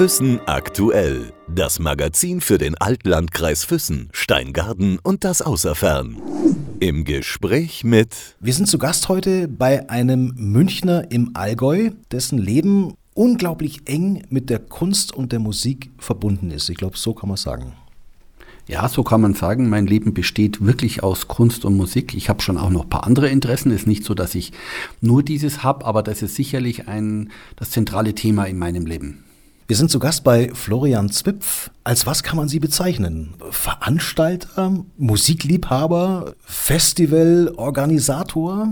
Füssen aktuell. Das Magazin für den Altlandkreis Füssen, Steingarten und das Außerfern. Im Gespräch mit. Wir sind zu Gast heute bei einem Münchner im Allgäu, dessen Leben unglaublich eng mit der Kunst und der Musik verbunden ist. Ich glaube, so kann man sagen. Ja, so kann man sagen, mein Leben besteht wirklich aus Kunst und Musik. Ich habe schon auch noch ein paar andere Interessen. Es ist nicht so, dass ich nur dieses habe, aber das ist sicherlich ein, das zentrale Thema in meinem Leben. Wir sind zu Gast bei Florian Zwipf. Als was kann man Sie bezeichnen? Veranstalter, Musikliebhaber, Festivalorganisator?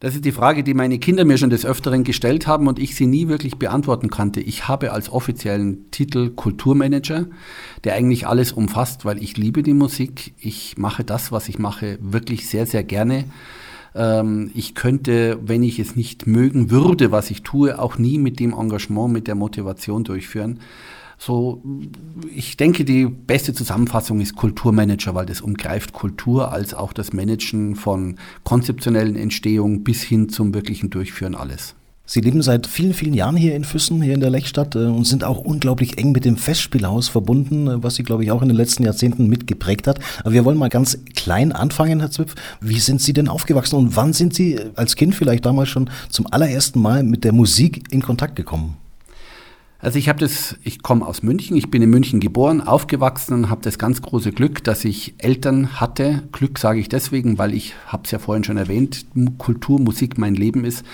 Das ist die Frage, die meine Kinder mir schon des Öfteren gestellt haben und ich sie nie wirklich beantworten konnte. Ich habe als offiziellen Titel Kulturmanager, der eigentlich alles umfasst, weil ich liebe die Musik. Ich mache das, was ich mache, wirklich sehr, sehr gerne. Ähm, ich könnte, wenn ich es nicht mögen würde, was ich tue, auch nie mit dem Engagement, mit der Motivation durchführen. So, ich denke, die beste Zusammenfassung ist Kulturmanager, weil das umgreift Kultur als auch das Managen von konzeptionellen Entstehungen bis hin zum wirklichen Durchführen alles. Sie leben seit vielen, vielen Jahren hier in Füssen, hier in der Lechstadt äh, und sind auch unglaublich eng mit dem Festspielhaus verbunden, äh, was Sie, glaube ich, auch in den letzten Jahrzehnten mitgeprägt hat. Aber wir wollen mal ganz klein anfangen, Herr Zwipf. Wie sind Sie denn aufgewachsen und wann sind Sie als Kind vielleicht damals schon zum allerersten Mal mit der Musik in Kontakt gekommen? Also ich habe das, ich komme aus München, ich bin in München geboren, aufgewachsen und habe das ganz große Glück, dass ich Eltern hatte. Glück sage ich deswegen, weil ich habe es ja vorhin schon erwähnt, Kultur, Musik mein Leben ist,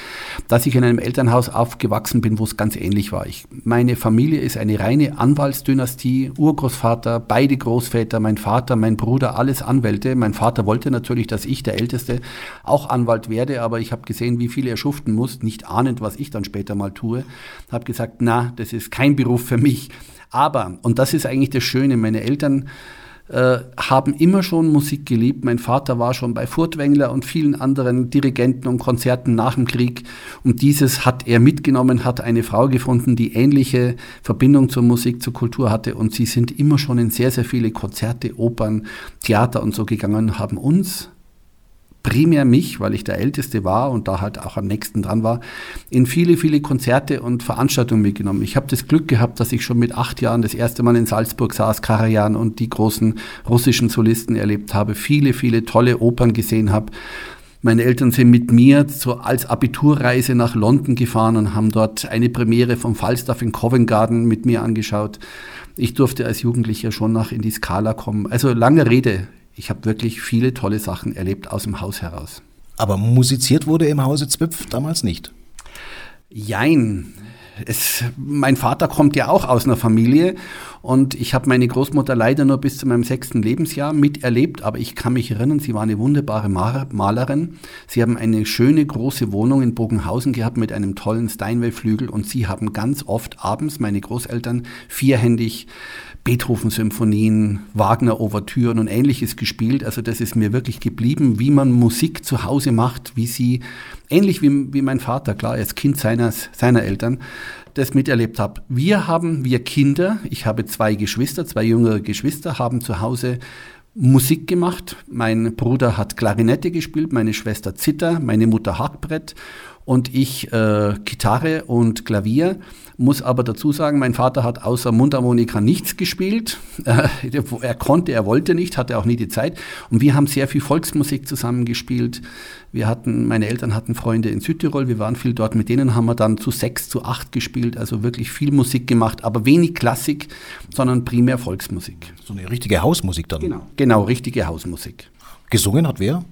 dass ich in einem Elternhaus aufgewachsen bin, wo es ganz ähnlich war. Ich, meine Familie ist eine reine Anwaltsdynastie, Urgroßvater, beide Großväter, mein Vater, mein Bruder, alles Anwälte. Mein Vater wollte natürlich, dass ich der Älteste auch Anwalt werde, aber ich habe gesehen, wie viel er schuften muss, nicht ahnend, was ich dann später mal tue. Habe gesagt, na, das ist ist kein Beruf für mich. Aber, und das ist eigentlich das Schöne, meine Eltern äh, haben immer schon Musik geliebt. Mein Vater war schon bei Furtwängler und vielen anderen Dirigenten und Konzerten nach dem Krieg. Und dieses hat er mitgenommen, hat eine Frau gefunden, die ähnliche Verbindung zur Musik, zur Kultur hatte. Und sie sind immer schon in sehr, sehr viele Konzerte, Opern, Theater und so gegangen, haben uns primär mich, weil ich der Älteste war und da halt auch am nächsten dran war, in viele, viele Konzerte und Veranstaltungen mitgenommen. Ich habe das Glück gehabt, dass ich schon mit acht Jahren das erste Mal in Salzburg saß, Karajan und die großen russischen Solisten erlebt habe, viele, viele tolle Opern gesehen habe. Meine Eltern sind mit mir so als Abiturreise nach London gefahren und haben dort eine Premiere vom Falstaff in Covent Garden mit mir angeschaut. Ich durfte als Jugendlicher schon nach in die Skala kommen. Also lange Rede ich habe wirklich viele tolle Sachen erlebt aus dem Haus heraus. Aber musiziert wurde im Hause Zwipf damals nicht? Jein. Es, mein Vater kommt ja auch aus einer Familie und ich habe meine Großmutter leider nur bis zu meinem sechsten Lebensjahr miterlebt, aber ich kann mich erinnern, sie war eine wunderbare Malerin. Sie haben eine schöne große Wohnung in Bogenhausen gehabt mit einem tollen Steinway-Flügel und sie haben ganz oft abends, meine Großeltern, vierhändig Beethoven-Symphonien, Wagner-Ouvertüren und ähnliches gespielt. Also das ist mir wirklich geblieben, wie man Musik zu Hause macht, wie sie, ähnlich wie, wie mein Vater, klar, als Kind seines, seiner Eltern, das miterlebt habe. Wir haben, wir Kinder, ich habe zwei Geschwister, zwei jüngere Geschwister, haben zu Hause Musik gemacht. Mein Bruder hat Klarinette gespielt, meine Schwester Zither, meine Mutter Hackbrett und ich äh, Gitarre und Klavier. Muss aber dazu sagen, mein Vater hat außer Mundharmonika nichts gespielt. Äh, er konnte, er wollte nicht, hatte auch nie die Zeit. Und wir haben sehr viel Volksmusik zusammengespielt. Wir hatten, meine Eltern hatten Freunde in Südtirol, wir waren viel dort, mit denen haben wir dann zu sechs, zu acht gespielt, also wirklich viel Musik gemacht, aber wenig Klassik, sondern primär Volksmusik. So eine richtige Hausmusik dann? Genau, genau richtige Hausmusik. Gesungen hat wer?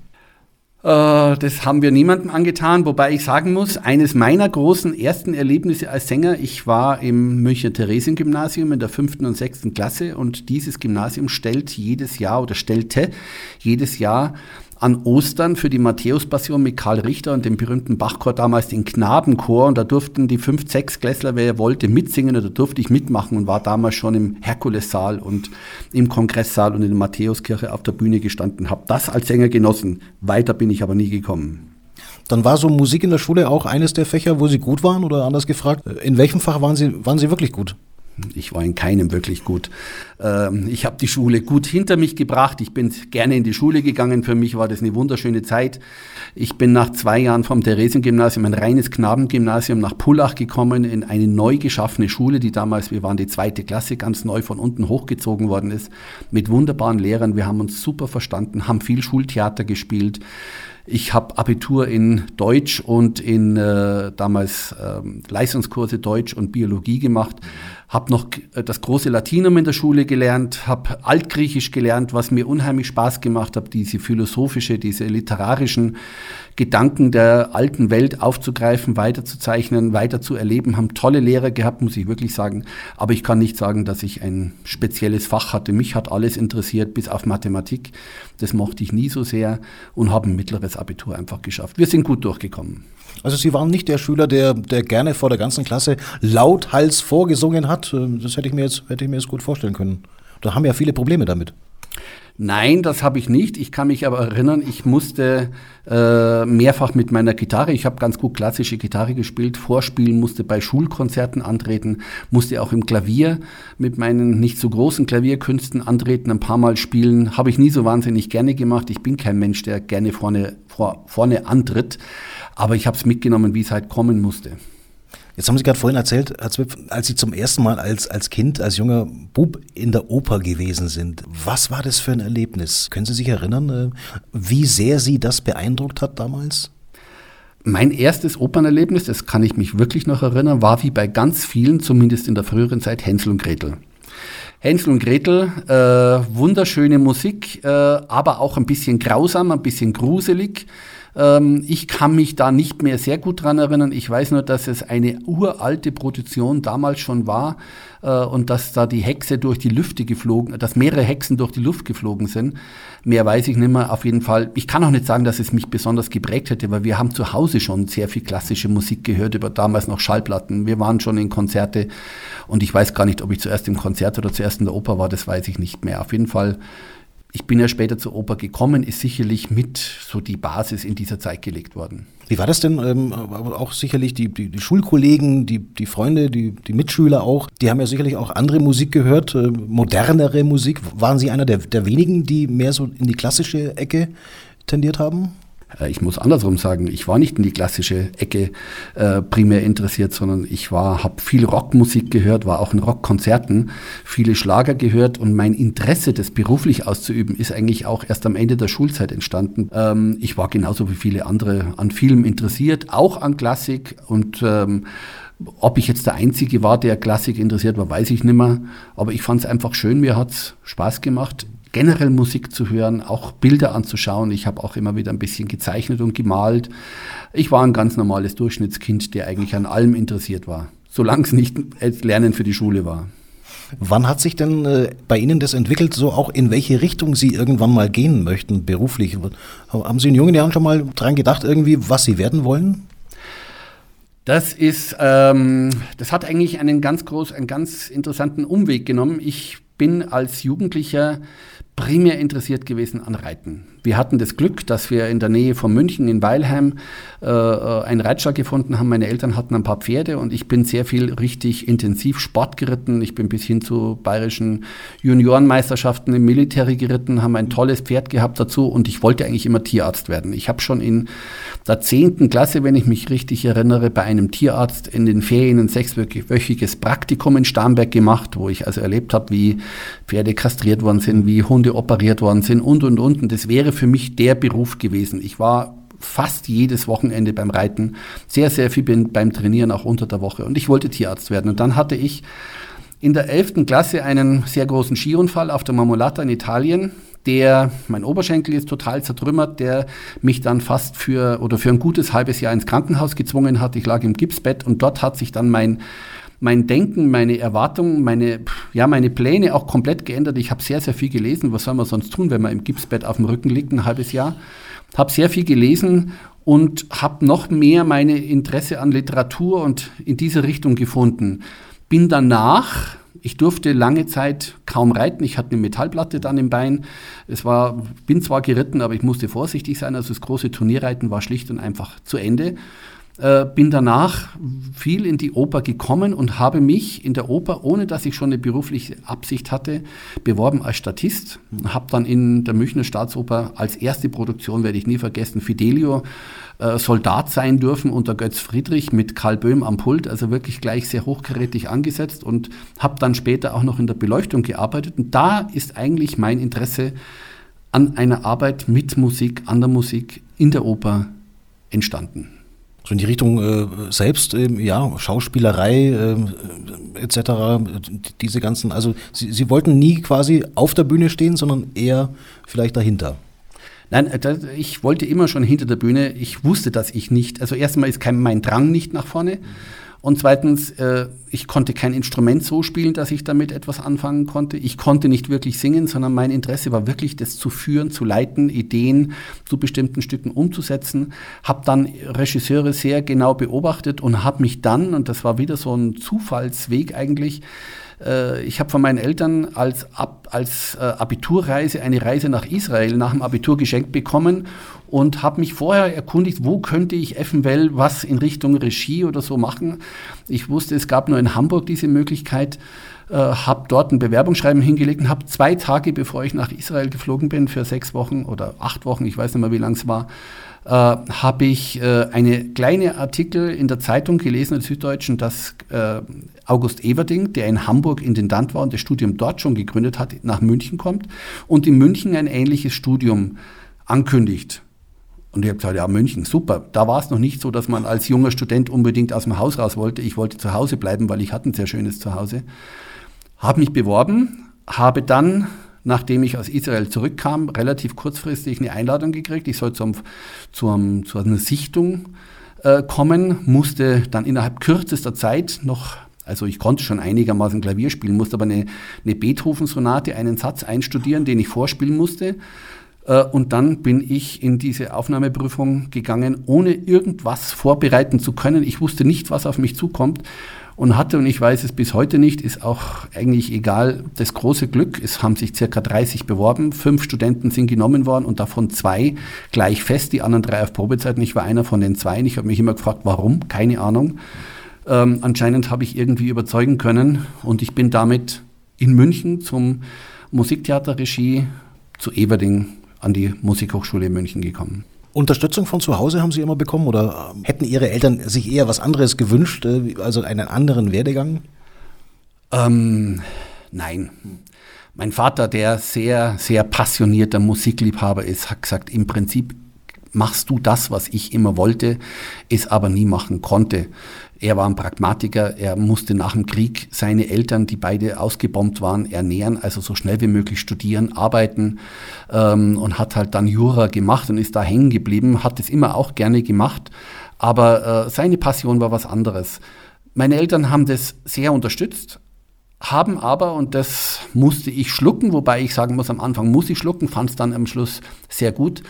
Äh, das haben wir niemandem angetan, wobei ich sagen muss, eines meiner großen ersten Erlebnisse als Sänger, ich war im Münchner Theresien-Gymnasium in der fünften und sechsten Klasse und dieses Gymnasium stellt jedes Jahr oder stellte jedes Jahr an Ostern für die Matthäus-Passion mit Karl Richter und dem berühmten Bachchor damals den Knabenchor und da durften die fünf, sechs Klässler, wer wollte, mitsingen oder durfte ich mitmachen und war damals schon im Herkulessaal und im Kongresssaal und in der Matthäuskirche auf der Bühne gestanden, habe das als Sänger genossen. Weiter bin ich aber nie gekommen. Dann war so Musik in der Schule auch eines der Fächer, wo Sie gut waren oder anders gefragt, in welchem Fach waren Sie, waren Sie wirklich gut? Ich war in keinem wirklich gut. Ähm, ich habe die Schule gut hinter mich gebracht. Ich bin gerne in die Schule gegangen. Für mich war das eine wunderschöne Zeit. Ich bin nach zwei Jahren vom Theresiengymnasium, ein reines Knabengymnasium, nach Pullach gekommen, in eine neu geschaffene Schule, die damals, wir waren die zweite Klasse, ganz neu von unten hochgezogen worden ist, mit wunderbaren Lehrern. Wir haben uns super verstanden, haben viel Schultheater gespielt. Ich habe Abitur in Deutsch und in äh, damals ähm, Leistungskurse Deutsch und Biologie gemacht. Habe noch äh, das große Latinum in der Schule gelernt, habe Altgriechisch gelernt, was mir unheimlich Spaß gemacht hat, diese philosophische, diese literarischen Gedanken der alten Welt aufzugreifen, weiterzuzeichnen, weiter zu erleben, haben tolle Lehrer gehabt, muss ich wirklich sagen. Aber ich kann nicht sagen, dass ich ein spezielles Fach hatte. Mich hat alles interessiert, bis auf Mathematik. Das mochte ich nie so sehr und habe ein mittleres Abitur einfach geschafft. Wir sind gut durchgekommen. Also Sie waren nicht der Schüler, der, der gerne vor der ganzen Klasse lauthals vorgesungen hat. Das hätte ich mir jetzt, hätte ich mir jetzt gut vorstellen können. Da haben ja viele Probleme damit. Nein, das habe ich nicht. Ich kann mich aber erinnern, ich musste äh, mehrfach mit meiner Gitarre, ich habe ganz gut klassische Gitarre gespielt, vorspielen, musste bei Schulkonzerten antreten, musste auch im Klavier mit meinen nicht so großen Klavierkünsten antreten, ein paar Mal spielen. Habe ich nie so wahnsinnig gerne gemacht. Ich bin kein Mensch, der gerne vorne, vor, vorne antritt, aber ich habe es mitgenommen, wie es halt kommen musste. Jetzt haben Sie gerade vorhin erzählt, Herr Zwipf, als Sie zum ersten Mal als, als Kind, als junger Bub in der Oper gewesen sind. Was war das für ein Erlebnis? Können Sie sich erinnern, äh, wie sehr Sie das beeindruckt hat damals? Mein erstes Opernerlebnis, das kann ich mich wirklich noch erinnern, war wie bei ganz vielen, zumindest in der früheren Zeit, Hänsel und Gretel. Hänsel und Gretel, äh, wunderschöne Musik, äh, aber auch ein bisschen grausam, ein bisschen gruselig. Ähm, ich kann mich da nicht mehr sehr gut dran erinnern. Ich weiß nur, dass es eine uralte Produktion damals schon war äh, und dass da die Hexe durch die Lüfte geflogen, dass mehrere Hexen durch die Luft geflogen sind. Mehr weiß ich nicht mehr. Auf jeden Fall. Ich kann auch nicht sagen, dass es mich besonders geprägt hätte, weil wir haben zu Hause schon sehr viel klassische Musik gehört, über damals noch Schallplatten. Wir waren schon in Konzerte und ich weiß gar nicht, ob ich zuerst im Konzert oder zuerst in der Oper war, das weiß ich nicht mehr. Auf jeden Fall ich bin ja später zur Oper gekommen, ist sicherlich mit so die Basis in dieser Zeit gelegt worden. Wie war das denn? Ähm, auch sicherlich die, die, die, Schulkollegen, die, die Freunde, die, die Mitschüler auch, die haben ja sicherlich auch andere Musik gehört, äh, modernere Musik. Waren Sie einer der, der wenigen, die mehr so in die klassische Ecke tendiert haben? Äh, ich muss andersrum sagen, ich war nicht in die klassische Ecke äh, primär interessiert, sondern ich war, habe viel Rockmusik gehört, war auch in Rockkonzerten, viele Schlager gehört und mein Interesse, das beruflich auszuüben, ist eigentlich auch erst am Ende der Schulzeit entstanden. Ähm, ich war genauso wie viele andere an Film interessiert, auch an Klassik und ähm, ob ich jetzt der Einzige war, der Klassik interessiert war, weiß ich nicht mehr. Aber ich fand es einfach schön, mir hat es Spaß gemacht generell Musik zu hören, auch Bilder anzuschauen. Ich habe auch immer wieder ein bisschen gezeichnet und gemalt. Ich war ein ganz normales Durchschnittskind, der eigentlich an allem interessiert war, solange es nicht als Lernen für die Schule war. Wann hat sich denn äh, bei Ihnen das entwickelt, so auch in welche Richtung Sie irgendwann mal gehen möchten, beruflich? Haben Sie in jungen Jahren schon mal dran gedacht, irgendwie, was Sie werden wollen? Das ist, ähm, das hat eigentlich einen ganz groß, einen ganz interessanten Umweg genommen. Ich bin als Jugendlicher primär interessiert gewesen an Reiten. Wir hatten das Glück, dass wir in der Nähe von München in Weilheim äh, äh, einen Reitstall gefunden haben. Meine Eltern hatten ein paar Pferde und ich bin sehr viel richtig intensiv Sport geritten. Ich bin bis hin zu bayerischen Juniorenmeisterschaften im Militär geritten, haben ein tolles Pferd gehabt dazu und ich wollte eigentlich immer Tierarzt werden. Ich habe schon in der zehnten Klasse, wenn ich mich richtig erinnere, bei einem Tierarzt in den Ferien ein sechswöchiges Praktikum in Starnberg gemacht, wo ich also erlebt habe, wie Pferde kastriert worden sind, wie Hunde operiert worden sind und und und. Und das wäre für mich der Beruf gewesen. Ich war fast jedes Wochenende beim Reiten, sehr, sehr viel beim Trainieren, auch unter der Woche. Und ich wollte Tierarzt werden. Und dann hatte ich in der 11. Klasse einen sehr großen Skiunfall auf der Marmolata in Italien, der, mein Oberschenkel ist total zertrümmert, der mich dann fast für, oder für ein gutes halbes Jahr ins Krankenhaus gezwungen hat. Ich lag im Gipsbett und dort hat sich dann mein mein Denken, meine Erwartungen, meine, ja, meine Pläne auch komplett geändert. Ich habe sehr, sehr viel gelesen. Was soll man sonst tun, wenn man im Gipsbett auf dem Rücken liegt, ein halbes Jahr? Habe sehr viel gelesen und habe noch mehr meine Interesse an Literatur und in diese Richtung gefunden. Bin danach, ich durfte lange Zeit kaum reiten. Ich hatte eine Metallplatte dann im Bein. Es war, bin zwar geritten, aber ich musste vorsichtig sein. Also das große Turnierreiten war schlicht und einfach zu Ende Äh, bin danach viel in die Oper gekommen und habe mich in der Oper, ohne dass ich schon eine berufliche Absicht hatte, beworben als Statist. Habe dann in der Münchner Staatsoper als erste Produktion, werde ich nie vergessen, Fidelio äh, Soldat sein dürfen unter Götz Friedrich mit Karl Böhm am Pult, also wirklich gleich sehr hochkarätig angesetzt und habe dann später auch noch in der Beleuchtung gearbeitet. Und da ist eigentlich mein Interesse an einer Arbeit mit Musik, an der Musik in der Oper entstanden. So in die Richtung äh, selbst, äh, ja, Schauspielerei äh, etc., diese ganzen, also Sie, Sie wollten nie quasi auf der Bühne stehen, sondern eher vielleicht dahinter. Nein, äh, ich wollte immer schon hinter der Bühne. Ich wusste, dass ich nicht, also erstmal ist kein, mein Drang nicht nach vorne. Und zweitens, äh, ich konnte kein Instrument so spielen, dass ich damit etwas anfangen konnte. Ich konnte nicht wirklich singen, sondern mein Interesse war wirklich, das zu führen, zu leiten, Ideen zu bestimmten Stücken umzusetzen. Habe dann Regisseure sehr genau beobachtet und habe mich dann, und das war wieder so ein Zufallsweg eigentlich, äh, ich habe von meinen Eltern als, Ab, als äh, Abiturreise eine Reise nach Israel nach dem Abitur geschenkt bekommen und habe mich vorher erkundigt, wo könnte ich eventuell was in Richtung Regie oder so machen. Ich wusste, es gab nur in Hamburg diese Möglichkeit, äh, habe dort ein Bewerbungsschreiben hingelegt und habe zwei Tage, bevor ich nach Israel geflogen bin, für sechs Wochen oder acht Wochen, ich weiß nicht mehr, wie lang es war, äh, habe ich äh, eine kleine Artikel in der Zeitung gelesen, in der Süddeutschen, dass äh, August Everding, der in Hamburg Intendant war und das Studium dort schon gegründet hat, nach München kommt und in München ein ähnliches Studium ankündigt. Und ich habe gesagt, ja, München, super. Da war es noch nicht so, dass man als junger Student unbedingt aus dem Haus raus wollte. Ich wollte zu Hause bleiben, weil ich hatte ein sehr schönes Zuhause. Habe mich beworben, habe dann nachdem ich aus Israel zurückkam, relativ kurzfristig eine Einladung gekriegt. Ich soll zum, zum, zu einer Sichtung äh, kommen, musste dann innerhalb kürzester Zeit noch, also ich konnte schon einigermaßen Klavier spielen, musste aber eine, eine Beethoven-Sonate, einen Satz einstudieren, den ich vorspielen musste. Äh, und dann bin ich in diese Aufnahmeprüfung gegangen, ohne irgendwas vorbereiten zu können. Ich wusste nicht, was auf mich zukommt und hatte, und ich weiß es bis heute nicht, ist auch eigentlich egal, das große Glück, es haben sich circa 30 beworben, fünf Studenten sind genommen worden und davon zwei gleich fest, die anderen drei auf Probezeit. ich war einer von den zwei. Ich habe mich immer gefragt, warum, keine Ahnung. Ähm, anscheinend habe ich irgendwie überzeugen können und ich bin damit in München zum Musiktheaterregie zu Everding an die Musikhochschule München gekommen. Unterstützung von zu Hause haben Sie immer bekommen oder hätten Ihre Eltern sich eher was anderes gewünscht, äh, also einen anderen Werdegang? Ähm, nein. Mein Vater, der sehr, sehr passionierter Musikliebhaber ist, hat gesagt, im Prinzip machst du das, was ich immer wollte, es aber nie machen konnte. Er war ein Pragmatiker, er musste nach dem Krieg seine Eltern, die beide ausgebombt waren, ernähren, also so schnell wie möglich studieren, arbeiten ähm, und hat halt dann Jura gemacht und ist da hängen geblieben, hat es immer auch gerne gemacht, aber äh, seine Passion war was anderes. Meine Eltern haben das sehr unterstützt, haben aber, und das musste ich schlucken, wobei ich sagen muss, am Anfang muss ich schlucken, fand es dann am Schluss sehr gut,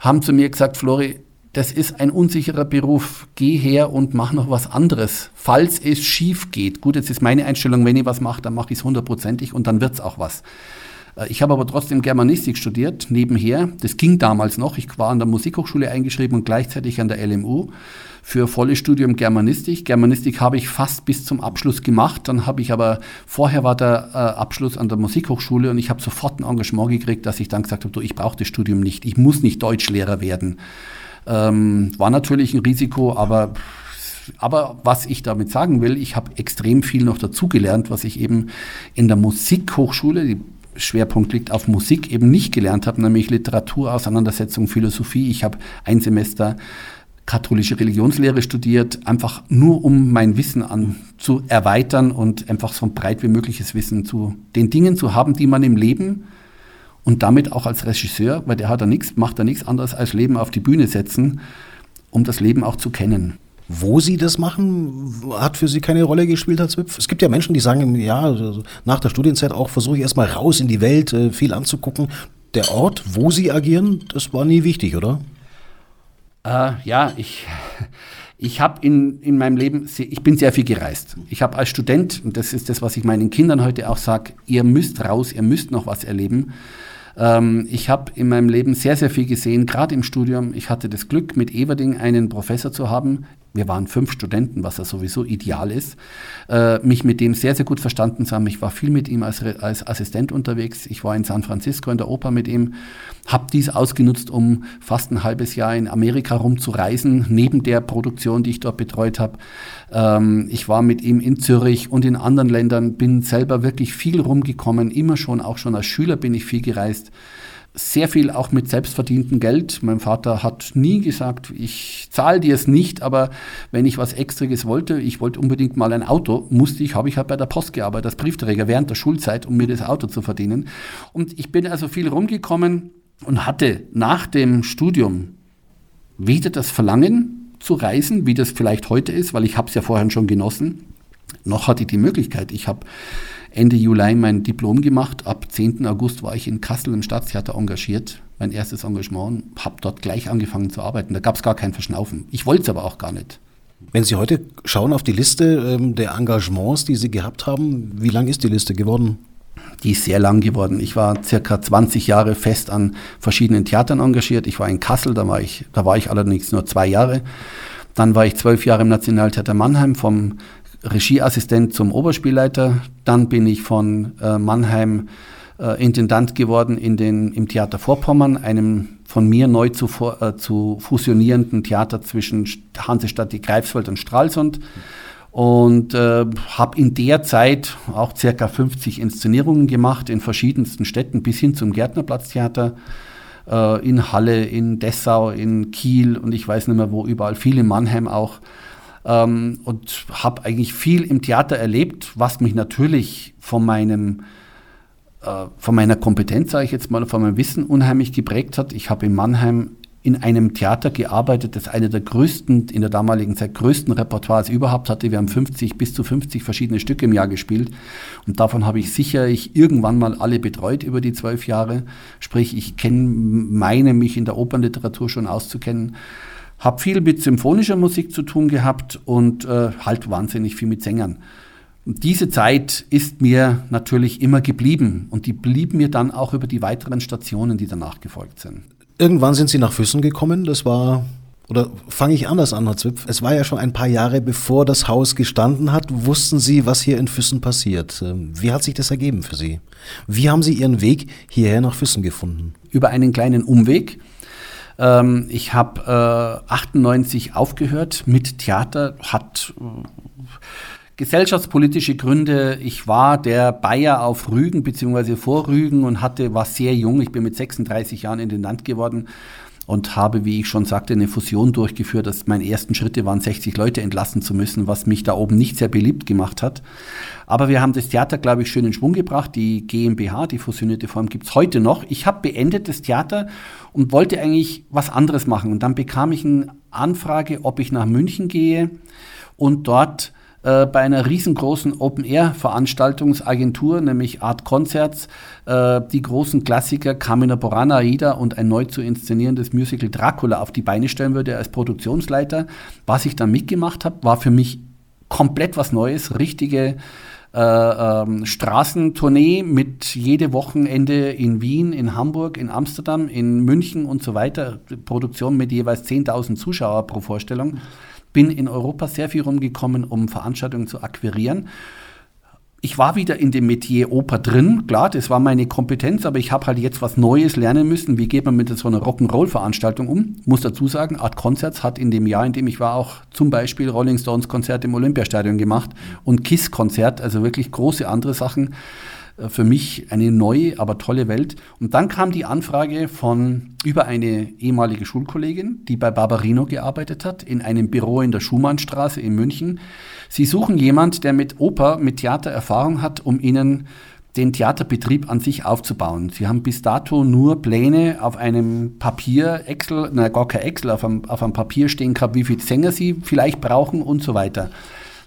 haben zu mir gesagt, Flori, das ist ein unsicherer Beruf. Geh her und mach noch was anderes, falls es schief geht. Gut, jetzt ist meine Einstellung, wenn ich was mache, dann mache ich es hundertprozentig und dann wird es auch was. Äh, ich habe aber trotzdem Germanistik studiert, nebenher. Das ging damals noch. Ich war an der Musikhochschule eingeschrieben und gleichzeitig an der LMU für volles Studium Germanistik. Germanistik habe ich fast bis zum Abschluss gemacht. Dann habe ich aber, vorher war der äh, Abschluss an der Musikhochschule und ich habe sofort ein Engagement gekriegt, dass ich dann gesagt habe, du, ich brauche das Studium nicht. Ich muss nicht Deutschlehrer werden. Ähm, war natürlich ein Risiko, aber aber was ich damit sagen will, ich habe extrem viel noch dazugelernt, was ich eben in der Musikhochschule, die Schwerpunkt liegt auf Musik, eben nicht gelernt habe, nämlich Literatur, Auseinandersetzung, Philosophie. Ich habe ein Semester katholische Religionslehre studiert, einfach nur um mein Wissen an, zu erweitern und einfach so breit wie mögliches Wissen zu den Dingen zu haben, die man im Leben und damit auch als Regisseur, weil der hat da nichts, macht da nichts anderes als Leben auf die Bühne setzen, um das Leben auch zu kennen. Wo Sie das machen, hat für Sie keine Rolle gespielt, Herr Zwipf? Es gibt ja Menschen, die sagen, ja, also nach der Studienzeit auch versuche ich erstmal raus in die Welt, äh, viel anzugucken. Der Ort, wo Sie agieren, das war nie wichtig, oder? Äh, ja, ich, ich habe in, in meinem Leben, ich bin sehr viel gereist. Ich habe als Student, und das ist das, was ich meinen Kindern heute auch sage, ihr müsst raus, ihr müsst noch was erleben. Ähm, ich habe in meinem Leben sehr, sehr viel gesehen, gerade im Studium. Ich hatte das Glück, mit Everding einen Professor zu haben, wir waren fünf Studenten, was ja sowieso ideal ist, äh, mich mit dem sehr, sehr gut verstanden zu haben. Ich war viel mit ihm als, als Assistent unterwegs. Ich war in San Francisco in der Oper mit ihm, habe dies ausgenutzt, um fast ein halbes Jahr in Amerika rumzureisen, neben der Produktion, die ich dort betreut habe. Ähm, ich war mit ihm in Zürich und in anderen Ländern, bin selber wirklich viel rumgekommen, immer schon, auch schon als Schüler bin ich viel gereist sehr viel auch mit selbstverdientem Geld. Mein Vater hat nie gesagt, ich zahle dir es nicht, aber wenn ich was Extriges wollte, ich wollte unbedingt mal ein Auto, musste ich, habe ich halt bei der Post gearbeitet als Briefträger während der Schulzeit, um mir das Auto zu verdienen. Und ich bin also viel rumgekommen und hatte nach dem Studium weder das Verlangen zu reisen, wie das vielleicht heute ist, weil ich habe es ja vorher schon genossen, noch hatte ich die Möglichkeit. Ich habe Ende Juli mein Diplom gemacht. Ab 10. August war ich in Kassel im Staatstheater engagiert. Mein erstes Engagement. Habe dort gleich angefangen zu arbeiten. Da gab es gar kein Verschnaufen. Ich wollte es aber auch gar nicht. Wenn Sie heute schauen auf die Liste ähm, der Engagements, die Sie gehabt haben, wie lang ist die Liste geworden? Die ist sehr lang geworden. Ich war circa 20 Jahre fest an verschiedenen Theatern engagiert. Ich war in Kassel, da war ich, da war ich allerdings nur zwei Jahre. Dann war ich zwölf Jahre im Nationaltheater Mannheim vom Regieassistent zum Oberspielleiter. Dann bin ich von äh, Mannheim äh, Intendant geworden in den, im Theater Vorpommern, einem von mir neu zu, äh, zu fusionierenden Theater zwischen Hansestadt die Greifswald und Stralsund. Und äh, habe in der Zeit auch circa 50 Inszenierungen gemacht in verschiedensten Städten bis hin zum Gärtnerplatztheater äh, in Halle, in Dessau, in Kiel und ich weiß nicht mehr wo überall, viel in Mannheim auch ähm, und habe eigentlich viel im Theater erlebt, was mich natürlich von meinem äh, von meiner Kompetenz, sage ich jetzt mal, von meinem Wissen unheimlich geprägt hat. Ich habe in Mannheim in einem Theater gearbeitet, das eine der größten, in der damaligen Zeit größten Repertoires überhaupt hatte. Wir haben 50 bis zu 50 verschiedene Stücke im Jahr gespielt. Und davon habe ich sicher ich irgendwann mal alle betreut über die zwölf Jahre. Sprich, ich kenne, meine mich in der Opernliteratur schon auszukennen. Habe viel mit symphonischer Musik zu tun gehabt und äh, halt wahnsinnig viel mit Sängern. Und diese Zeit ist mir natürlich immer geblieben und die blieb mir dann auch über die weiteren Stationen, die danach gefolgt sind. Irgendwann sind Sie nach Füssen gekommen. Das war oder fange ich anders an, Herr Zwipf? Es war ja schon ein paar Jahre bevor das Haus gestanden hat, wussten Sie, was hier in Füssen passiert. Ähm, wie hat sich das ergeben für Sie? Wie haben Sie Ihren Weg hierher nach Füssen gefunden? Über einen kleinen Umweg. Ähm, ich habe äh, 98 aufgehört mit Theater, hat äh, gesellschaftspolitische Gründe. Ich war der Bayer auf Rügen beziehungsweise vor Rügen und hatte war sehr jung. Ich bin mit 36 Jahren in den Land geworden und habe, wie ich schon sagte, eine Fusion durchgeführt. Das meine ersten Schritte waren 60 Leute entlassen zu müssen, was mich da oben nicht sehr beliebt gemacht hat. Aber wir haben das Theater, glaube ich, schön in Schwung gebracht. Die GmbH, die fusionierte Form, gibt's heute noch. Ich habe beendet das Theater und wollte eigentlich was anderes machen. Und dann bekam ich eine Anfrage, ob ich nach München gehe und dort äh, bei einer riesengroßen Open-Air-Veranstaltungsagentur, nämlich Art Concerts, äh, die großen Klassiker Carmina Burana, Aida und ein neu zu inszenierendes Musical Dracula auf die Beine stellen würde als Produktionsleiter. Was ich dann mitgemacht habe, war für mich komplett was Neues, richtige äh, ähm, Straßentournee mit jede Wochenende in Wien, in Hamburg, in Amsterdam, in München und so weiter. Produktion mit jeweils 10.000 Zuschauer pro Vorstellung bin in Europa sehr viel rumgekommen, um Veranstaltungen zu akquirieren. Ich war wieder in dem Metier Oper drin, klar, das war meine Kompetenz, aber ich habe halt jetzt was Neues lernen müssen. Wie geht man mit so einer Rock'n'Roll-Veranstaltung um? Muss dazu sagen, Art Concerts hat in dem Jahr, in dem ich war, auch zum Beispiel Rolling Stones Konzert im Olympiastadion gemacht und Kiss Konzert, also wirklich große andere Sachen. Äh, für mich eine neue, aber tolle Welt. Und dann kam die Anfrage von über eine ehemalige Schulkollegin, die bei Barbarino gearbeitet hat, in einem Büro in der Schumannstraße in München. Sie suchen jemand, der mit Oper, mit Theater Erfahrung hat, um ihnen den Theaterbetrieb an sich aufzubauen. Sie haben bis dato nur Pläne auf einem Papier, Excel, na gar kein Excel, auf einem, auf einem Papier stehen gehabt, wie viele Sänger sie vielleicht brauchen und so weiter.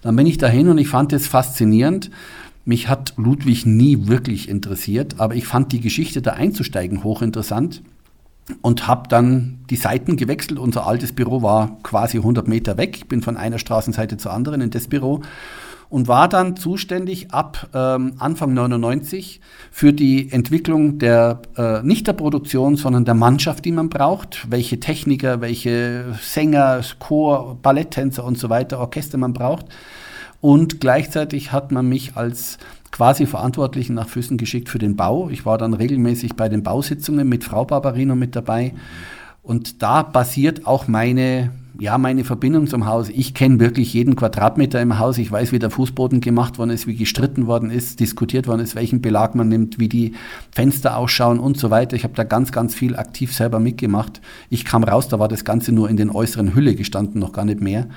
Dann bin ich dahin und ich fand es faszinierend mich hat Ludwig nie wirklich interessiert, aber ich fand die Geschichte da einzusteigen hochinteressant und habe dann die Seiten gewechselt. Unser altes Büro war quasi 100 Meter weg. Ich bin von einer Straßenseite zur anderen in das Büro und war dann zuständig ab ähm, Anfang 99 für die Entwicklung der, äh, nicht der Produktion, sondern der Mannschaft, die man braucht, welche Techniker, welche Sänger, Chor, Balletttänzer und so weiter, Orchester man braucht. Und gleichzeitig hat man mich als quasi Verantwortlichen nach Füssen geschickt für den Bau. Ich war dann regelmäßig bei den Bausitzungen mit Frau Barbarino mit dabei. Und da basiert auch meine, ja, meine Verbindung zum Haus. Ich kenne wirklich jeden Quadratmeter im Haus. Ich weiß, wie der Fußboden gemacht worden ist, wie gestritten worden ist, diskutiert worden ist, welchen Belag man nimmt, wie die Fenster ausschauen und so weiter. Ich habe da ganz, ganz viel aktiv selber mitgemacht. Ich kam raus, da war das Ganze nur in den äußeren Hülle gestanden, noch gar nicht mehr.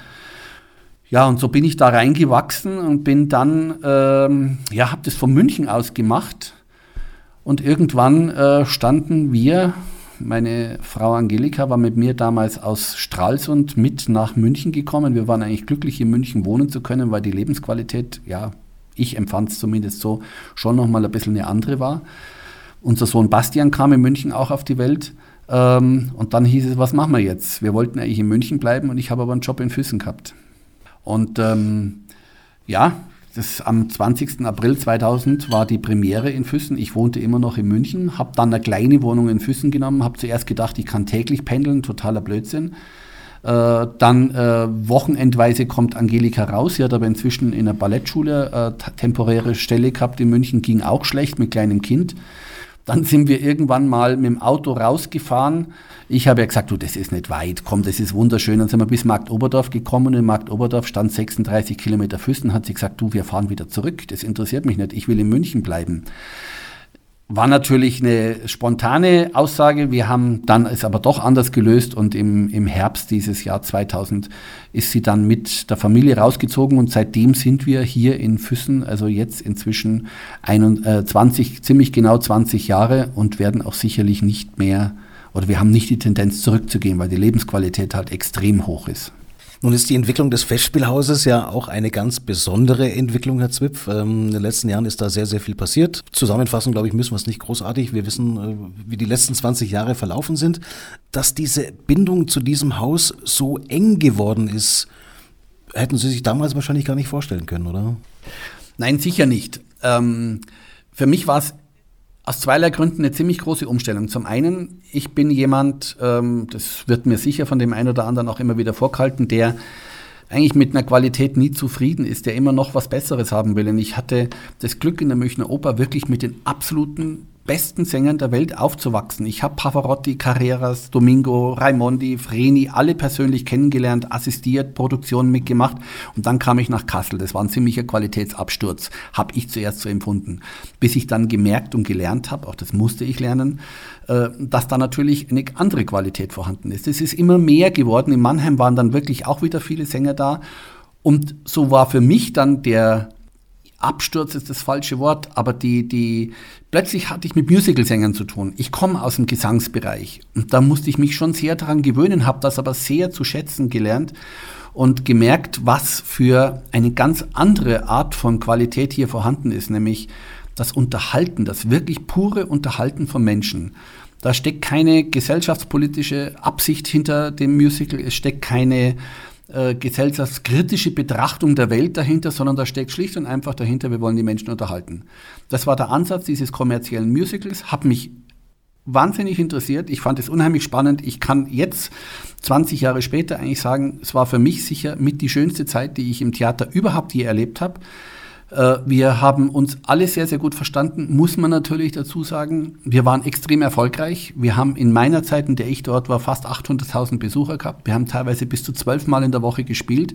Ja, und so bin ich da reingewachsen und bin dann, ähm, ja, habe das von München aus gemacht. Und irgendwann äh, standen wir, meine Frau Angelika war mit mir damals aus Stralsund mit nach München gekommen. Wir waren eigentlich glücklich, in München wohnen zu können, weil die Lebensqualität, ja, ich empfand es zumindest so, schon nochmal ein bisschen eine andere war. Unser Sohn Bastian kam in München auch auf die Welt. Ähm, und dann hieß es, was machen wir jetzt? Wir wollten eigentlich in München bleiben und ich habe aber einen Job in Füssen gehabt. Und ähm, ja, das am 20. April 2000 war die Premiere in Füssen. Ich wohnte immer noch in München, habe dann eine kleine Wohnung in Füssen genommen, habe zuerst gedacht, ich kann täglich pendeln, totaler Blödsinn. Äh, dann äh, wochenendweise kommt Angelika raus. Sie hat aber inzwischen in der Ballettschule äh, temporäre Stelle gehabt in München, ging auch schlecht mit kleinem Kind. Dann sind wir irgendwann mal mit dem Auto rausgefahren. Ich habe ja gesagt, du, das ist nicht weit, komm, das ist wunderschön. Dann sind wir bis Markt Oberdorf gekommen und in Markt Oberdorf stand 36 Kilometer Füssen, hat sie gesagt, du, wir fahren wieder zurück, das interessiert mich nicht, ich will in München bleiben. War natürlich eine spontane Aussage. Wir haben dann es aber doch anders gelöst und im, im Herbst dieses Jahr 2000 ist sie dann mit der Familie rausgezogen und seitdem sind wir hier in Füssen, also jetzt inzwischen 21, äh, ziemlich genau 20 Jahre und werden auch sicherlich nicht mehr oder wir haben nicht die Tendenz zurückzugehen, weil die Lebensqualität halt extrem hoch ist. Nun ist die Entwicklung des Festspielhauses ja auch eine ganz besondere Entwicklung, Herr Zwipf. Ähm, in den letzten Jahren ist da sehr, sehr viel passiert. Zusammenfassen, glaube ich, müssen wir es nicht großartig. Wir wissen, äh, wie die letzten 20 Jahre verlaufen sind. Dass diese Bindung zu diesem Haus so eng geworden ist, hätten Sie sich damals wahrscheinlich gar nicht vorstellen können, oder? Nein, sicher nicht. Ähm, für mich war es aus zweierlei Gründen eine ziemlich große Umstellung. Zum einen, ich bin jemand, ähm, das wird mir sicher von dem einen oder anderen auch immer wieder vorgehalten, der eigentlich mit einer Qualität nie zufrieden ist, der immer noch was Besseres haben will. Und ich hatte das Glück in der Münchner Oper wirklich mit den absoluten besten Sängern der Welt aufzuwachsen. Ich habe Pavarotti, Carreras, Domingo, Raimondi, Freni alle persönlich kennengelernt, assistiert, Produktionen mitgemacht und dann kam ich nach Kassel. Das war ein ziemlicher Qualitätsabsturz, habe ich zuerst so empfunden, bis ich dann gemerkt und gelernt habe, auch das musste ich lernen, äh, dass da natürlich eine andere Qualität vorhanden ist. Es ist immer mehr geworden. In Mannheim waren dann wirklich auch wieder viele Sänger da und so war für mich dann der Absturz ist das falsche Wort, aber die, die, plötzlich hatte ich mit Musicalsängern zu tun. Ich komme aus dem Gesangsbereich und da musste ich mich schon sehr daran gewöhnen, habe das aber sehr zu schätzen gelernt und gemerkt, was für eine ganz andere Art von Qualität hier vorhanden ist, nämlich das Unterhalten, das wirklich pure Unterhalten von Menschen. Da steckt keine gesellschaftspolitische Absicht hinter dem Musical, es steckt keine äh, gesellschaftskritische Betrachtung der Welt dahinter, sondern da steckt schlicht und einfach dahinter, wir wollen die Menschen unterhalten. Das war der Ansatz dieses kommerziellen Musicals, hat mich wahnsinnig interessiert. Ich fand es unheimlich spannend. Ich kann jetzt, 20 Jahre später, eigentlich sagen, es war für mich sicher mit die schönste Zeit, die ich im Theater überhaupt je erlebt habe. Äh, wir haben uns alle sehr, sehr gut verstanden, muss man natürlich dazu sagen. Wir waren extrem erfolgreich. Wir haben in meiner Zeit, in der ich dort war, fast 800.000 Besucher gehabt. Wir haben teilweise bis zu zwölf Mal in der Woche gespielt.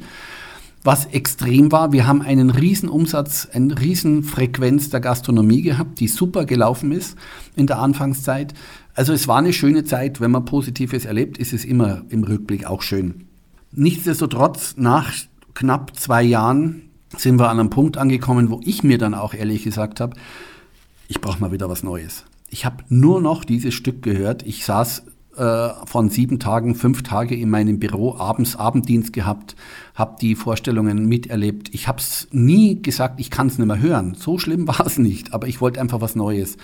Was extrem war, wir haben einen riesen Umsatz, eine riesen Frequenz der Gastronomie gehabt, die super gelaufen ist in der Anfangszeit. Also es war eine schöne Zeit. Wenn man Positives erlebt, ist es immer im Rückblick auch schön. Nichtsdestotrotz, nach knapp zwei Jahren sind wir an einem Punkt angekommen, wo ich mir dann auch ehrlich gesagt habe, ich brauche mal wieder was Neues. Ich habe nur noch dieses Stück gehört. Ich saß äh, von sieben Tagen, fünf Tage in meinem Büro, abends Abenddienst gehabt, habe die Vorstellungen miterlebt. Ich habe es nie gesagt, ich kann es nicht mehr hören. So schlimm war es nicht, aber ich wollte einfach was Neues.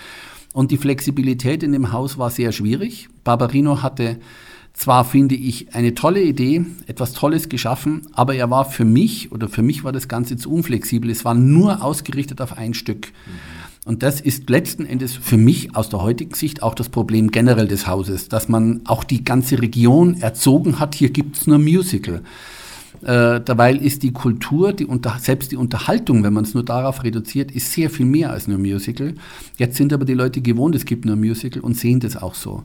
Und die Flexibilität in dem Haus war sehr schwierig. Barbarino hatte zwar finde ich eine tolle Idee, etwas Tolles geschaffen, aber er war für mich oder für mich war das Ganze zu unflexibel. Es war nur ausgerichtet auf ein Stück. Und das ist letzten Endes für mich aus der heutigen Sicht auch das Problem generell des Hauses, dass man auch die ganze Region erzogen hat, hier gibt es nur Musical. Äh, dabei ist die Kultur, die unter, selbst die Unterhaltung, wenn man es nur darauf reduziert, ist sehr viel mehr als nur Musical. Jetzt sind aber die Leute gewohnt, es gibt nur Musical und sehen das auch so.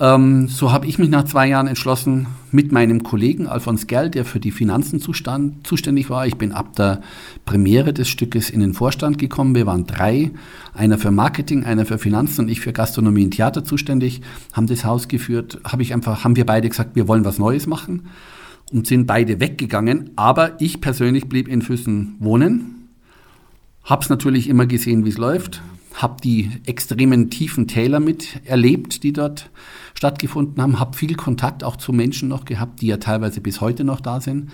Ähm, so habe ich mich nach zwei Jahren entschlossen, mit meinem Kollegen Alfons Gerl, der für die Finanzen zustand, zuständig war. Ich bin ab der Premiere des Stückes in den Vorstand gekommen. Wir waren drei, einer für Marketing, einer für Finanzen und ich für Gastronomie und Theater zuständig, haben das Haus geführt. Habe ich einfach, haben wir beide gesagt, wir wollen was Neues machen und sind beide weggegangen. Aber ich persönlich blieb in Füssen wohnen, habe es natürlich immer gesehen, wie es läuft, habe die extremen tiefen Täler miterlebt, die dort stattgefunden haben, habe viel Kontakt auch zu Menschen noch gehabt, die ja teilweise bis heute noch da sind.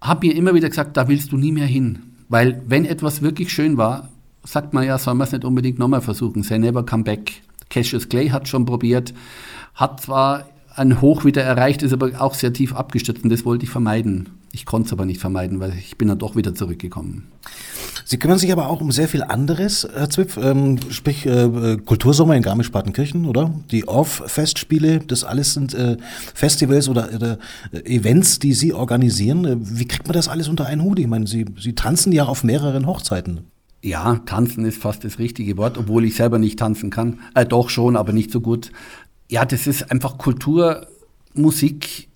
Habe mir immer wieder gesagt, da willst du nie mehr hin. Weil wenn etwas wirklich schön war, sagt man ja, soll man es nicht unbedingt nochmal versuchen. Say never come back. Cassius Clay hat schon probiert, hat zwar ein Hoch wieder erreicht, ist aber auch sehr tief abgestürzt und das wollte ich vermeiden. Ich konnte es aber nicht vermeiden, weil ich bin dann doch wieder zurückgekommen. Sie kümmern sich aber auch um sehr viel anderes, Herr Zwipf, ähm, sprich äh, Kultursommer in Garmisch-Partenkirchen, oder? Die Off-Festspiele, das alles sind äh, Festivals oder, oder äh, Events, die Sie organisieren. Äh, wie kriegt man das alles unter einen Hut? Ich meine, Sie, Sie tanzen ja auf mehreren Hochzeiten. Ja, tanzen ist fast das richtige Wort, obwohl ich selber nicht tanzen kann. Äh, doch schon, aber nicht so gut. Ja, das ist einfach Kultur, Musik,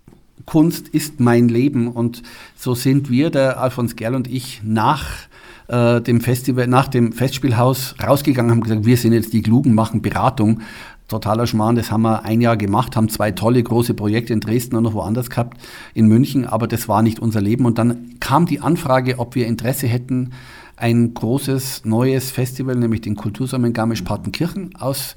Kunst ist mein Leben und so sind wir, der Alfons Gerl und ich, nach äh, dem Festival, nach dem Festspielhaus rausgegangen, haben gesagt, wir sind jetzt die Klugen, machen Beratung. Totaler Schmarrn, das haben wir ein Jahr gemacht, haben zwei tolle große Projekte in Dresden und noch woanders gehabt, in München, aber das war nicht unser Leben. Und dann kam die Anfrage, ob wir Interesse hätten, ein großes neues Festival, nämlich den Kultursommer in Garmisch-Partenkirchen aus äh,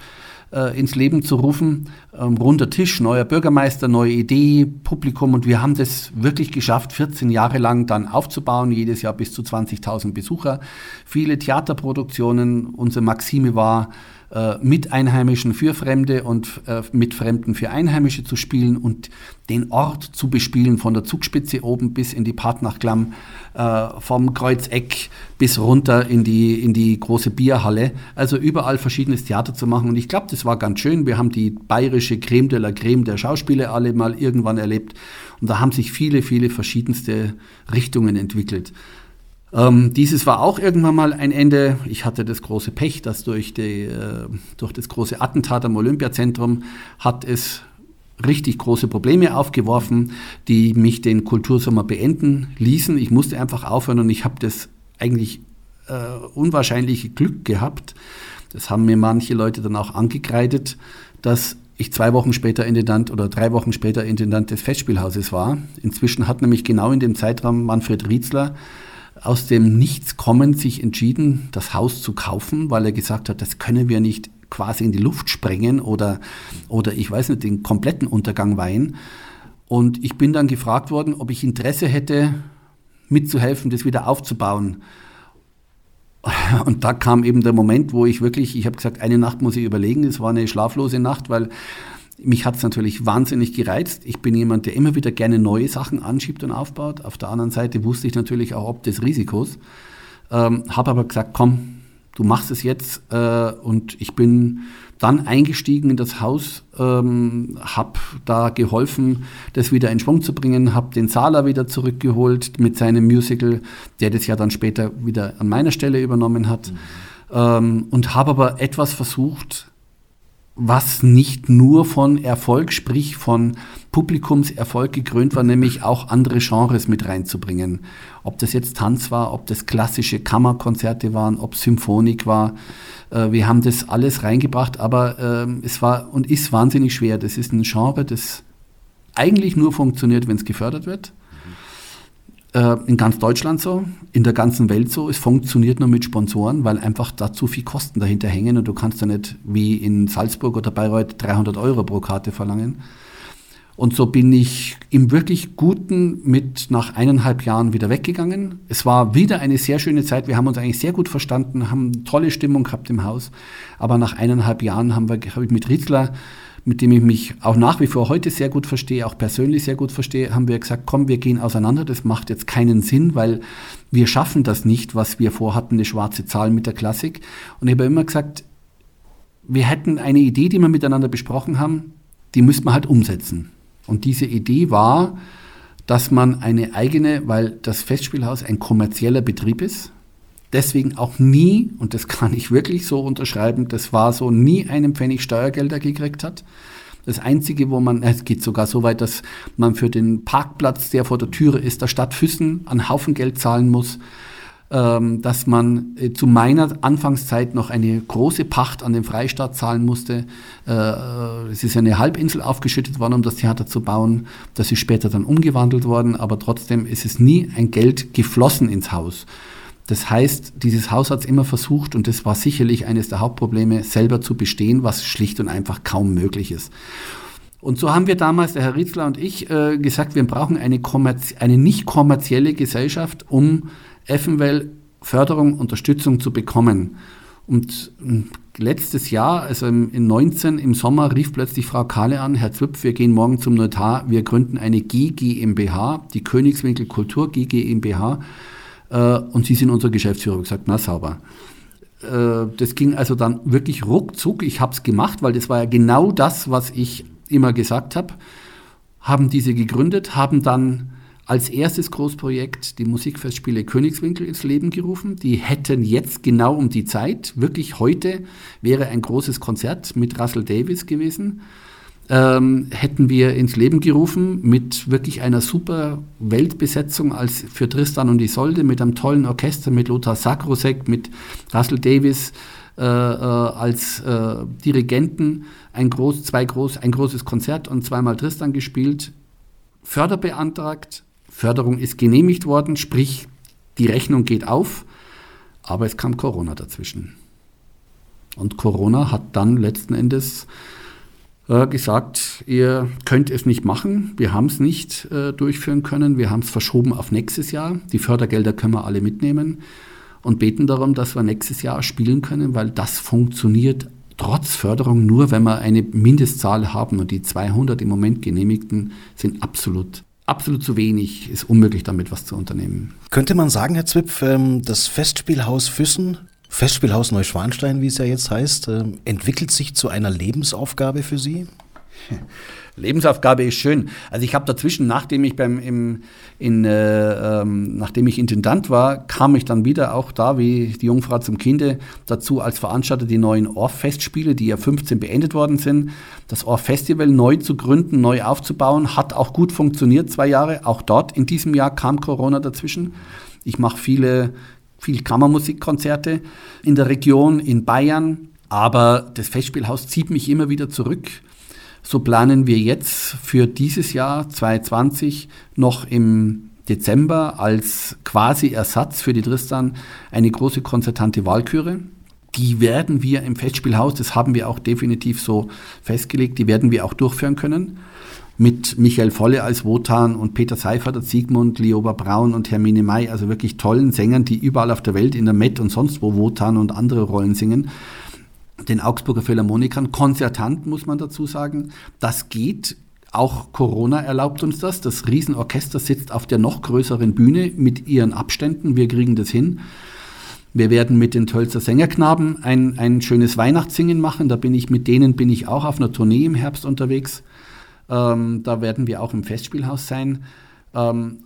ins Leben zu rufen. Ähm, runder Tisch, neuer Bürgermeister, neue Idee, Publikum und wir haben das wirklich geschafft, 14 Jahre lang dann aufzubauen, jedes Jahr bis zu 20.000 Besucher, viele Theaterproduktionen. Unsere Maxime war, äh, mit Einheimischen für Fremde und äh, mit Fremden für Einheimische zu spielen und den Ort zu bespielen, von der Zugspitze oben bis in die Partnachklamm, äh, vom Kreuzeck bis runter in die, in die große Bierhalle. Also überall verschiedenes Theater zu machen. Und ich glaube, das war ganz schön. Wir haben die bayerische Creme de la Creme der Schauspieler alle mal irgendwann erlebt. Und da haben sich viele, viele verschiedenste Richtungen entwickelt. Ähm, dieses war auch irgendwann mal ein Ende. Ich hatte das große Pech, dass durch, die, äh, durch das große Attentat am Olympiazentrum hat es richtig große Probleme aufgeworfen, die mich den Kultursommer beenden ließen. Ich musste einfach aufhören und ich habe das eigentlich äh, unwahrscheinliche Glück gehabt. Das haben mir manche Leute dann auch angekreidet, dass ich zwei Wochen später Intendant oder drei Wochen später Intendant des Festspielhauses war. Inzwischen hat nämlich genau in dem Zeitraum Manfred Rietzler aus dem Nichts kommend sich entschieden, das Haus zu kaufen, weil er gesagt hat, das können wir nicht quasi in die Luft sprengen oder, oder ich weiß nicht, den kompletten Untergang weihen. Und ich bin dann gefragt worden, ob ich Interesse hätte, mitzuhelfen, das wieder aufzubauen. Und da kam eben der Moment, wo ich wirklich, ich habe gesagt, eine Nacht muss ich überlegen. Es war eine schlaflose Nacht, weil mich hat es natürlich wahnsinnig gereizt. Ich bin jemand, der immer wieder gerne neue Sachen anschiebt und aufbaut. Auf der anderen Seite wusste ich natürlich auch ob des Risikos. Ähm, habe aber gesagt, komm, du machst es jetzt. Äh, und ich bin dann eingestiegen in das Haus, ähm, habe da geholfen, das wieder in Schwung zu bringen, habe den Sala wieder zurückgeholt mit seinem Musical, der das ja dann später wieder an meiner Stelle übernommen hat. Mhm. Ähm, und habe aber etwas versucht, was nicht nur von Erfolg, sprich von Publikumserfolg gekrönt war, nämlich auch andere Genres mit reinzubringen. Ob das jetzt Tanz war, ob das klassische Kammerkonzerte waren, ob Symphonik war. Äh, wir haben das alles reingebracht, aber ähm, es war und ist wahnsinnig schwer. Das ist ein Genre, das eigentlich nur funktioniert, wenn es gefördert wird äh, in ganz Deutschland so, in der ganzen Welt so. Es funktioniert nur mit Sponsoren, weil einfach da zu viel Kosten dahinter hängen und du kannst ja nicht wie in Salzburg oder Bayreuth 300 Euro pro Karte verlangen. Und so bin ich im wirklich Guten mit nach eineinhalb Jahren wieder weggegangen. Es war wieder eine sehr schöne Zeit. Wir haben uns eigentlich sehr gut verstanden, haben tolle Stimmung gehabt im Haus. Aber nach eineinhalb Jahren haben wir, habe ich mit Ritzler mit dem ich mich auch nach wie vor heute sehr gut verstehe, auch persönlich sehr gut verstehe, haben wir gesagt, komm, wir gehen auseinander. Das macht jetzt keinen Sinn, weil wir schaffen das nicht, was wir vorhatten, eine schwarze Zahl mit der Klassik. Und ich habe immer gesagt, wir hätten eine Idee, die wir miteinander besprochen haben, die müsste man halt umsetzen. Und diese Idee war, dass man eine eigene, weil das Festspielhaus ein kommerzieller Betrieb ist, deswegen auch nie, und das kann ich wirklich so unterschreiben, das war so, nie einen Pfennig Steuergelder gekriegt hat. Das Einzige, wo man, es geht sogar so weit, dass man für den Parkplatz, der vor der Türe ist, der Stadt Füssen einen Haufen Geld zahlen muss. Ähm, dass man äh, zu meiner Anfangszeit noch eine große Pacht an den Freistaat zahlen musste. Äh, es ist eine Halbinsel aufgeschüttet worden, um das Theater zu bauen. Das ist später dann umgewandelt worden, aber trotzdem ist es nie ein Geld geflossen ins Haus. Das heißt, dieses Haus hat es immer versucht, und das war sicherlich eines der Hauptprobleme, selber zu bestehen, was schlicht und einfach kaum möglich ist. Und so haben wir damals, der Herr Rietzler und ich, äh, gesagt, wir brauchen eine, eine nicht kommerzielle Gesellschaft, um Effenwell Förderung, Unterstützung zu bekommen. Und hm, letztes Jahr, also im, in 19 im Sommer, rief plötzlich Frau Kahle an, Herr Zwipf, wir gehen morgen zum Notar, wir gründen eine GGMBH, die Königswinkel Kultur GGMBH, und Sie sind unser Geschäftsführer. Gesagt, na sauber. Äh, das ging also dann wirklich ruckzuck. Ich habe es gemacht, weil das war ja genau das, was ich immer gesagt habe. Haben diese gegründet, haben dann als erstes Großprojekt die Musikfestspiele Königswinkel ins Leben gerufen. Die hätten jetzt genau um die Zeit, wirklich heute, wäre ein großes Konzert mit Russell Davis gewesen. Ähm, hätten wir ins Leben gerufen mit wirklich einer super Weltbesetzung als für Tristan und Isolde, mit einem tollen Orchester, mit Lothar Sakrosek, mit Russell Davis äh, äh, als äh, Dirigenten, ein, groß, zwei groß, ein großes Konzert und zweimal Tristan gespielt, Förder beantragt, Förderung ist genehmigt worden, sprich die Rechnung geht auf, aber es kam Corona dazwischen. Und Corona hat dann letzten Endes äh, gesagt, ihr könnt es nicht machen, wir haben es nicht äh, durchführen können, wir haben es verschoben auf nächstes Jahr, die Fördergelder können wir alle mitnehmen und beten darum, dass wir nächstes Jahr spielen können, weil das funktioniert trotz Förderung nur, wenn wir eine Mindestzahl haben. Und die 200 im Moment genehmigten sind absolut absolut zu wenig, ist unmöglich damit was zu unternehmen. Könnte man sagen, Herr Zwipf, ähm, das Festspielhaus Füssen, Festspielhaus Neuschwanstein, wie es ja jetzt heißt, ähm, entwickelt sich zu einer Lebensaufgabe für Sie? Lebensaufgabe ist schön. Also ich habe dazwischen, nachdem ich beim im, in, äh, ähm, nachdem ich Intendant war, kam ich dann wieder auch da wie die Jungfrau zum Kinde dazu als Veranstalter die neuen Orff-Festspiele, die ja 15 beendet worden sind. Das Orff-Festival neu zu gründen, neu aufzubauen, hat auch gut funktioniert, zwei Jahre. Auch dort in diesem Jahr kam Corona dazwischen. Ich mache viele, viel Kammermusikkonzerte in der Region, in Bayern. Aber das Festspielhaus zieht mich immer wieder zurück. So planen wir jetzt für dieses Jahr 2020 noch im Dezember als quasi Ersatz für die Tristan eine große konzertante Wahlküre. Die werden wir im Festspielhaus, das haben wir auch definitiv so festgelegt, die werden wir auch durchführen können. Mit Michael Volle als Wotan und Peter Seifert als Siegmund, Lioba Braun und Hermine May, also wirklich tollen Sängern, die überall auf der Welt in der Met und sonst wo Wotan und andere Rollen singen den Augsburger Philharmonikern. Konzertant, muss man dazu sagen. Das geht. Auch Corona erlaubt uns das. Das Riesenorchester sitzt auf der noch größeren Bühne mit ihren Abständen. Wir kriegen das hin. Wir werden mit den Tölzer Sängerknaben ein, ein schönes Weihnachtssingen machen. Da bin ich mit denen bin ich auch auf einer Tournee im Herbst unterwegs. Ähm, da werden wir auch im Festspielhaus sein. Ähm,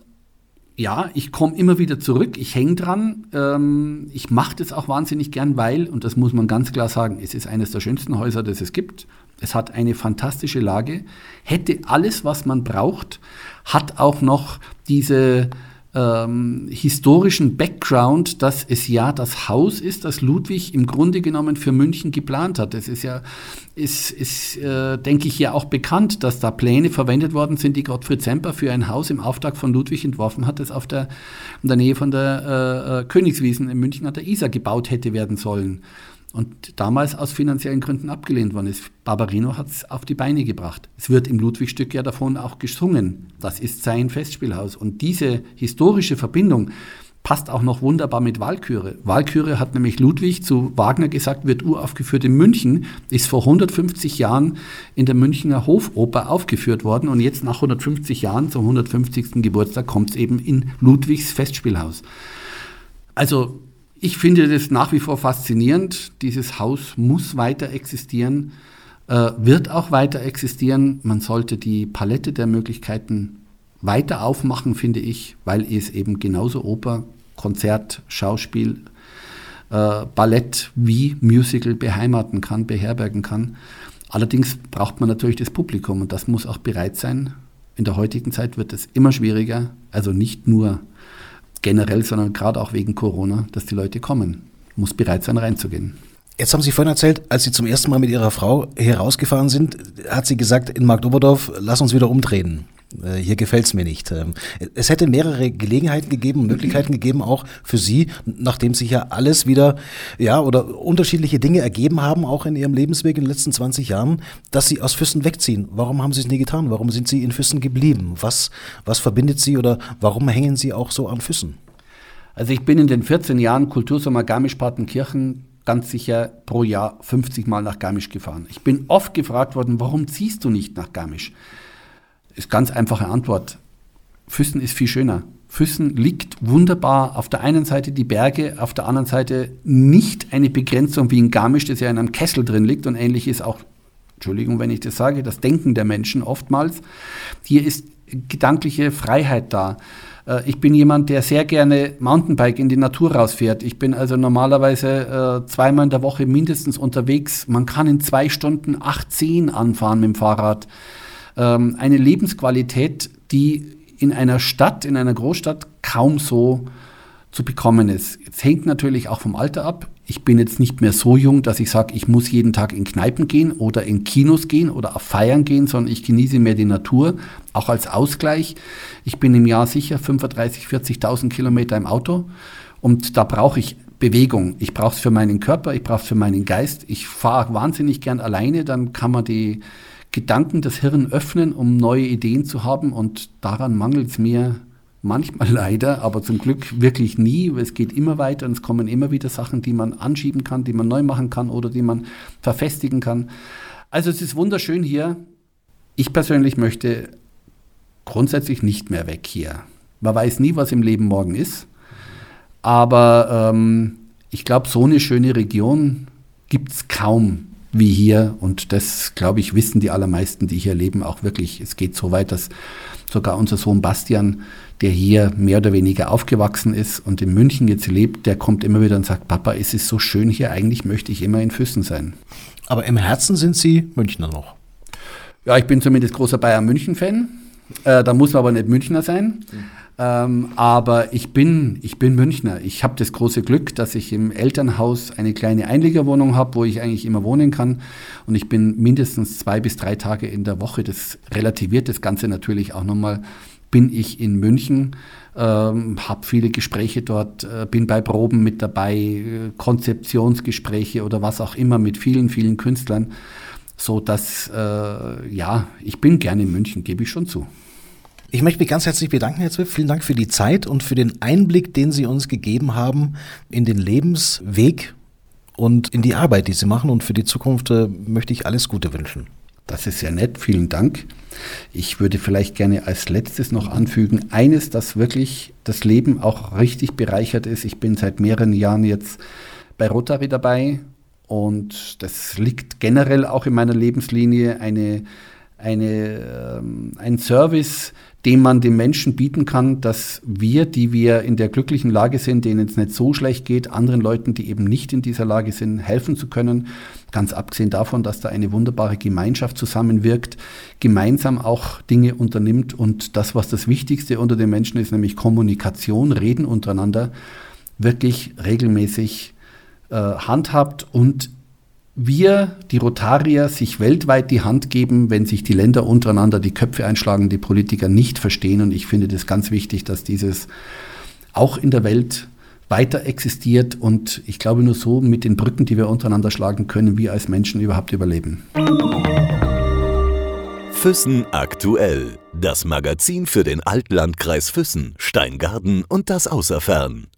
ja, ich komme immer wieder zurück, ich hänge dran. Ähm, ich mache das auch wahnsinnig gern, weil, und das muss man ganz klar sagen, es ist eines der schönsten Häuser, das es gibt. Es hat eine fantastische Lage, hätte alles, was man braucht, hat auch noch diese ähm, historischen Background, dass es ja das Haus ist, das Ludwig im Grunde genommen für München geplant hat. Es ist ja, ist, ist äh, denke ich, ja auch bekannt, dass da Pläne verwendet worden sind, die Gottfried Semper für ein Haus im Auftrag von Ludwig entworfen hat, das auf der, in der Nähe von der äh, äh Königswiesen in München an der Isar gebaut hätte werden sollen und damals aus finanziellen Gründen abgelehnt worden ist. Barbarino hat es auf die Beine gebracht. Es wird im Ludwigstück ja davon auch gesungen. Das ist sein Festspielhaus. Und diese historische Verbindung passt auch noch wunderbar mit Walküre. Walküre hat nämlich Ludwig zu Wagner gesagt, wird uraufgeführt in München, ist vor 150 Jahren in der Münchner Hofoper aufgeführt worden und jetzt nach 150 Jahren, zum 150. Geburtstag, kommt es eben in Ludwigs Festspielhaus. Also ich finde das nach wie vor faszinierend. Dieses Haus muss weiter existieren, äh, wird auch weiter existieren. Man sollte die Palette der Möglichkeiten weiter aufmachen, finde ich, weil es eben genauso Oper, Konzert, Schauspiel, äh, Ballett wie Musical beheimaten kann, beherbergen kann. Allerdings braucht man natürlich das Publikum und das muss auch bereit sein. In der heutigen Zeit wird es immer schwieriger, also nicht nur generell, sondern gerade auch wegen Corona, dass die Leute kommen. Muss bereit sein, reinzugehen. Jetzt haben Sie vorhin erzählt, als Sie zum ersten Mal mit Ihrer Frau herausgefahren sind, hat sie gesagt, in Marktoberdorf, lass uns wieder umdrehen. Äh, hier gefällt es mir nicht. Ähm, es hätte mehrere Gelegenheiten gegeben, Möglichkeiten gegeben, auch für Sie, nachdem sich ja alles wieder, ja, oder unterschiedliche Dinge ergeben haben, auch in Ihrem Lebensweg in den letzten 20 Jahren, dass Sie aus Füssen wegziehen. Warum haben Sie es nie getan? Warum sind Sie in Füssen geblieben? Was, was verbindet Sie oder warum hängen Sie auch so an Füssen? Also ich bin in den 14 Jahren Kultursommer Garmisch-Partenkirchen ganz sicher pro Jahr 50 Mal nach Garmisch gefahren. Ich bin oft gefragt worden, warum ziehst du nicht nach Garmisch? Ist ganz einfache Antwort. Füssen ist viel schöner. Füssen liegt wunderbar auf der einen Seite die Berge, auf der anderen Seite nicht eine Begrenzung wie in Garmisch, das ja in einem Kessel drin liegt und ähnlich ist auch, Entschuldigung, wenn ich das sage, das Denken der Menschen oftmals. Hier ist gedankliche Freiheit da. Äh, ich bin jemand, der sehr gerne Mountainbike in die Natur rausfährt. Ich bin also normalerweise äh, zweimal in der Woche mindestens unterwegs. Man kann in zwei Stunden 18 anfahren mit dem Fahrrad ähm, eine Lebensqualität, die in einer Stadt, in einer Großstadt kaum so zu bekommen ist. Jetzt hängt natürlich auch vom Alter ab. Ich bin jetzt nicht mehr so jung, dass ich sage, ich muss jeden Tag in Kneipen gehen oder in Kinos gehen oder auf Feiern gehen, sondern ich genieße mehr die Natur, auch als Ausgleich. Ich bin im Jahr sicher 35.000, 40.000 Kilometer im Auto und da brauche ich Bewegung. Ich brauche es für meinen Körper, ich brauche es für meinen Geist. Ich fahre wahnsinnig gern alleine, dann kann man die Gedanken das Hirn öffnen, um neue Ideen zu haben. Und daran mangelt es mir manchmal leider, aber zum Glück wirklich nie. Es geht immer weiter und es kommen immer wieder Sachen, die man anschieben kann, die man neu machen kann oder die man verfestigen kann. Also es ist wunderschön hier. Ich persönlich möchte grundsätzlich nicht mehr weg hier. Man weiß nie, was im Leben morgen ist. Aber ähm, ich glaube, so eine schöne Region gibt es kaum wie hier. Und das, glaube ich, wissen die allermeisten, die hier leben, auch wirklich. Es geht so weit, dass sogar unser Sohn Bastian, der hier mehr oder weniger aufgewachsen ist und in München jetzt lebt, der kommt immer wieder und sagt, Papa, es ist so schön hier, eigentlich möchte ich immer in Füssen sein. Aber im Herzen sind Sie Münchner noch? Ja, ich bin zumindest großer Bayern-München-Fan. Äh, da muss man aber nicht Münchner sein. Mhm. Ähm, aber ich bin, ich bin Münchner. Ich habe das große Glück, dass ich im Elternhaus eine kleine Einliegerwohnung habe, wo ich eigentlich immer wohnen kann. Und ich bin mindestens zwei bis drei Tage in der Woche. Das relativiert das Ganze natürlich auch nochmal. Bin ich in München, ähm, habe viele Gespräche dort, äh, bin bei Proben mit dabei, äh, Konzeptionsgespräche oder was auch immer mit vielen, vielen Künstlern. So dass, äh, ja, ich bin gerne in München, gebe ich schon zu. Ich möchte mich ganz herzlich bedanken, Herr Zwiff. Vielen Dank für die Zeit und für den Einblick, den Sie uns gegeben haben in den Lebensweg und in die Arbeit, die Sie machen. Und für die Zukunft äh, möchte ich alles Gute wünschen. Das ist sehr nett, vielen Dank. Ich würde vielleicht gerne als letztes noch anfügen, eines, das wirklich das Leben auch richtig bereichert ist. Ich bin seit mehreren Jahren jetzt bei Rotary dabei und das liegt generell auch in meiner Lebenslinie, eine, eine, ähm, ein Service, den man den Menschen bieten kann, dass wir, die wir in der glücklichen Lage sind, denen es nicht so schlecht geht, anderen Leuten, die eben nicht in dieser Lage sind, helfen zu können. Ganz abgesehen davon, dass da eine wunderbare Gemeinschaft zusammenwirkt, gemeinsam auch Dinge unternimmt und das, was das Wichtigste unter den Menschen ist, nämlich Kommunikation, Reden untereinander, wirklich regelmäßig äh, handhabt und wir, die Rotarier, sich weltweit die Hand geben, wenn sich die Länder untereinander die Köpfe einschlagen, die Politiker nicht verstehen. Und ich finde das ganz wichtig, dass dieses auch in der Welt weiter existiert. Und ich glaube, nur so mit den Brücken, die wir untereinander schlagen, können wir als Menschen überhaupt überleben. Füssen aktuell. Das Magazin für den Altlandkreis Füssen, Steingarten und das Außerfern.